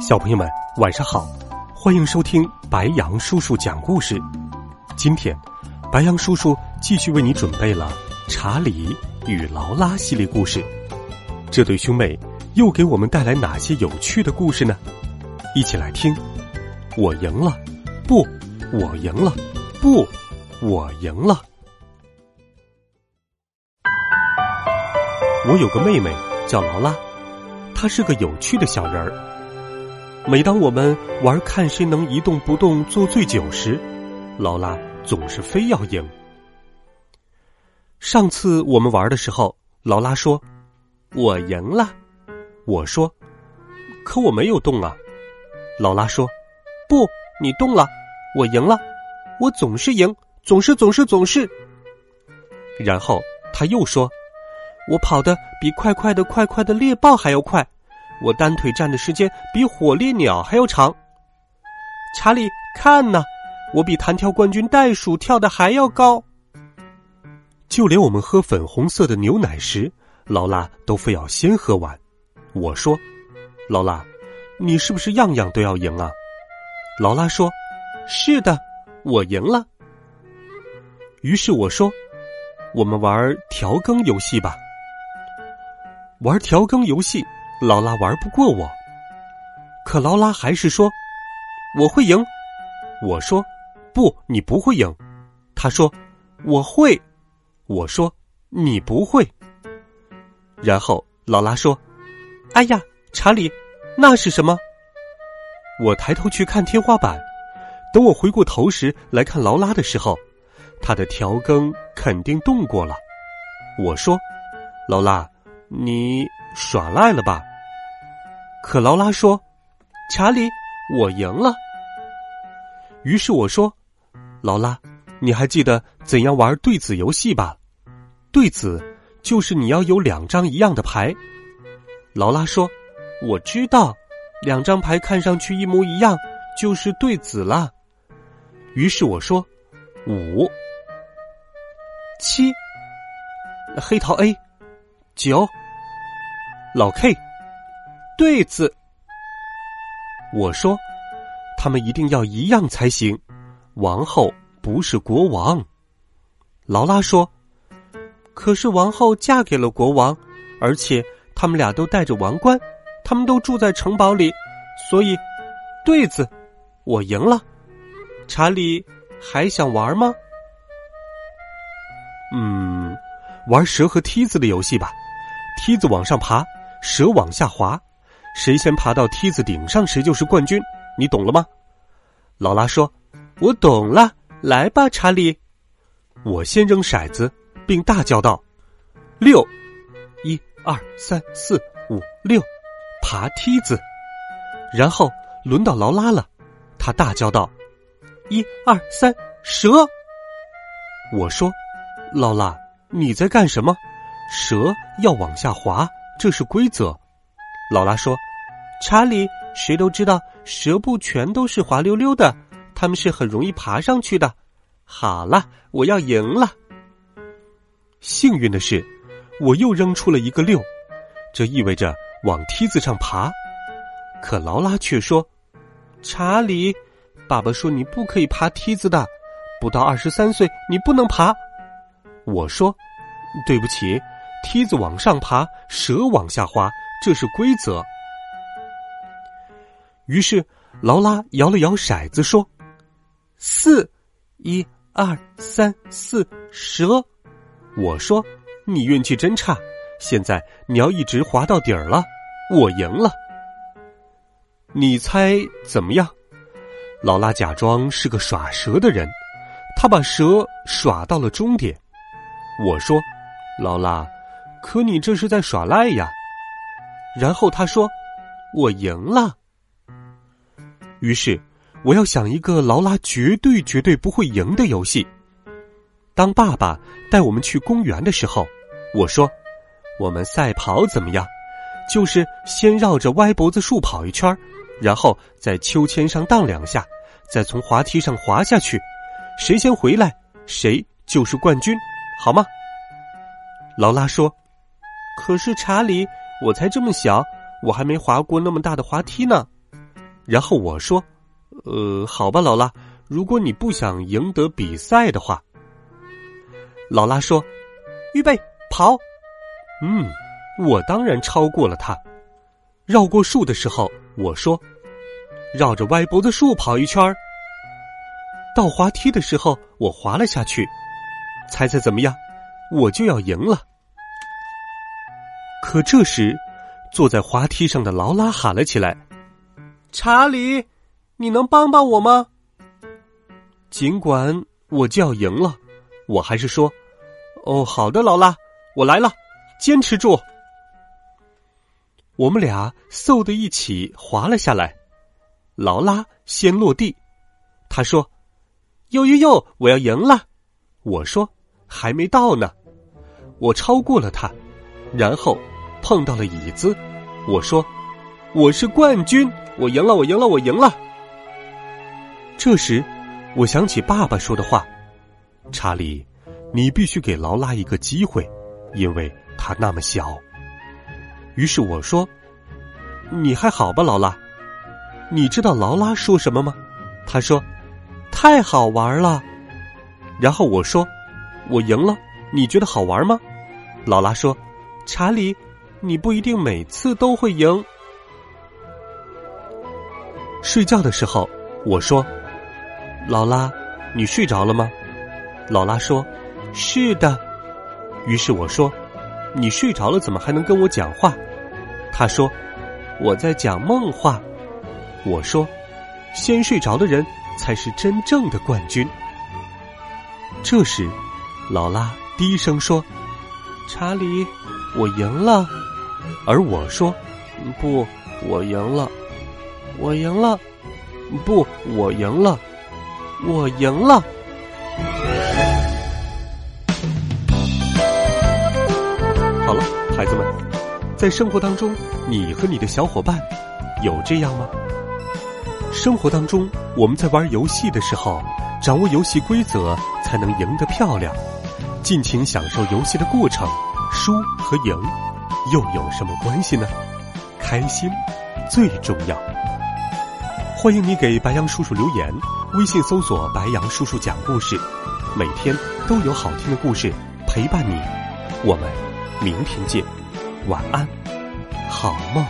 小朋友们，晚上好，欢迎收听白杨叔叔讲故事。今天，白杨叔叔继续为你准备了《查理与劳拉》系列故事。这对兄妹又给我们带来哪些有趣的故事呢？一起来听。我赢了，不，我赢了，不，我赢了。我有个妹妹叫劳拉，她是个有趣的小人儿。每当我们玩看谁能一动不动坐最久时，劳拉总是非要赢。上次我们玩的时候，劳拉说：“我赢了。”我说：“可我没有动啊。”劳拉说：“不，你动了，我赢了，我总是赢，总是总是总是。”然后他又说：“我跑得比快快的快快的猎豹还要快。”我单腿站的时间比火烈鸟还要长。查理，看呐，我比弹跳冠军袋鼠跳的还要高。就连我们喝粉红色的牛奶时，劳拉都非要先喝完。我说：“劳拉，你是不是样样都要赢啊？”劳拉说：“是的，我赢了。”于是我说：“我们玩调羹游戏吧。”玩调羹游戏。劳拉玩不过我，可劳拉还是说我会赢。我说不，你不会赢。他说我会。我说你不会。然后劳拉说：“哎呀，查理，那是什么？”我抬头去看天花板。等我回过头时来看劳拉的时候，他的调羹肯定动过了。我说：“劳拉，你耍赖了吧？”可劳拉说：“查理，我赢了。”于是我说：“劳拉，你还记得怎样玩对子游戏吧？对子就是你要有两张一样的牌。”劳拉说：“我知道，两张牌看上去一模一样就是对子了。”于是我说：“五、七、黑桃 A、九、老 K。”对子，我说，他们一定要一样才行。王后不是国王。劳拉说：“可是王后嫁给了国王，而且他们俩都戴着王冠，他们都住在城堡里，所以，对子，我赢了。查理还想玩吗？嗯，玩蛇和梯子的游戏吧。梯子往上爬，蛇往下滑。”谁先爬到梯子顶上，谁就是冠军。你懂了吗？劳拉说：“我懂了。”来吧，查理。我先扔骰子，并大叫道：“六，一二三四五六，爬梯子。”然后轮到劳拉了，他大叫道：“一二三，蛇！”我说：“劳拉，你在干什么？蛇要往下滑，这是规则。”劳拉说。查理，谁都知道蛇不全都是滑溜溜的，他们是很容易爬上去的。好了，我要赢了。幸运的是，我又扔出了一个六，这意味着往梯子上爬。可劳拉却说：“查理，爸爸说你不可以爬梯子的，不到二十三岁你不能爬。”我说：“对不起，梯子往上爬，蛇往下滑，这是规则。”于是，劳拉摇了摇骰子，说：“四，一二三四，蛇。”我说：“你运气真差，现在你要一直滑到底儿了。”我赢了。你猜怎么样？劳拉假装是个耍蛇的人，他把蛇耍到了终点。我说：“劳拉，可你这是在耍赖呀。”然后他说：“我赢了。于是，我要想一个劳拉绝对绝对不会赢的游戏。当爸爸带我们去公园的时候，我说：“我们赛跑怎么样？就是先绕着歪脖子树跑一圈，然后在秋千上荡两下，再从滑梯上滑下去，谁先回来，谁就是冠军，好吗？”劳拉说：“可是查理，我才这么小，我还没滑过那么大的滑梯呢。”然后我说：“呃，好吧，劳拉，如果你不想赢得比赛的话。”劳拉说：“预备，跑！”嗯，我当然超过了他。绕过树的时候，我说：“绕着歪脖子树跑一圈儿。”到滑梯的时候，我滑了下去。猜猜怎么样？我就要赢了。可这时，坐在滑梯上的劳拉喊了起来：“查理，你能帮帮我吗？”尽管我就要赢了，我还是说：“哦，好的，劳拉，我来了，坚持住。”我们俩嗖的一起滑了下来，劳拉先落地，他说：“哟哟哟，我要赢了！”我说：“还没到呢。”我超过了他，然后碰到了椅子。我说：“我是冠军，我赢了，我赢了，我赢了。”这时，我想起爸爸说的话：“查理，你必须给劳拉一个机会，因为她那么小。”于是我说：“你还好吧，劳拉？你知道劳拉说什么吗？”他说：“太好玩了。”然后我说：“我赢了。”你觉得好玩吗？劳拉说：“查理，你不一定每次都会赢。”睡觉的时候，我说：“劳拉，你睡着了吗？”劳拉说：“是的。”于是我说：“你睡着了，怎么还能跟我讲话？”他说：“我在讲梦话。”我说：“先睡着的人才是真正的冠军。”这时，劳拉。低声说：“查理，我赢了。”而我说：“不，我赢了，我赢了，不，我赢了，我赢了。”好了，孩子们，在生活当中，你和你的小伙伴有这样吗？生活当中，我们在玩游戏的时候，掌握游戏规则，才能赢得漂亮。尽情享受游戏的过程，输和赢又有什么关系呢？开心最重要。欢迎你给白杨叔叔留言，微信搜索“白杨叔叔讲故事”，每天都有好听的故事陪伴你。我们明天见，晚安，好梦。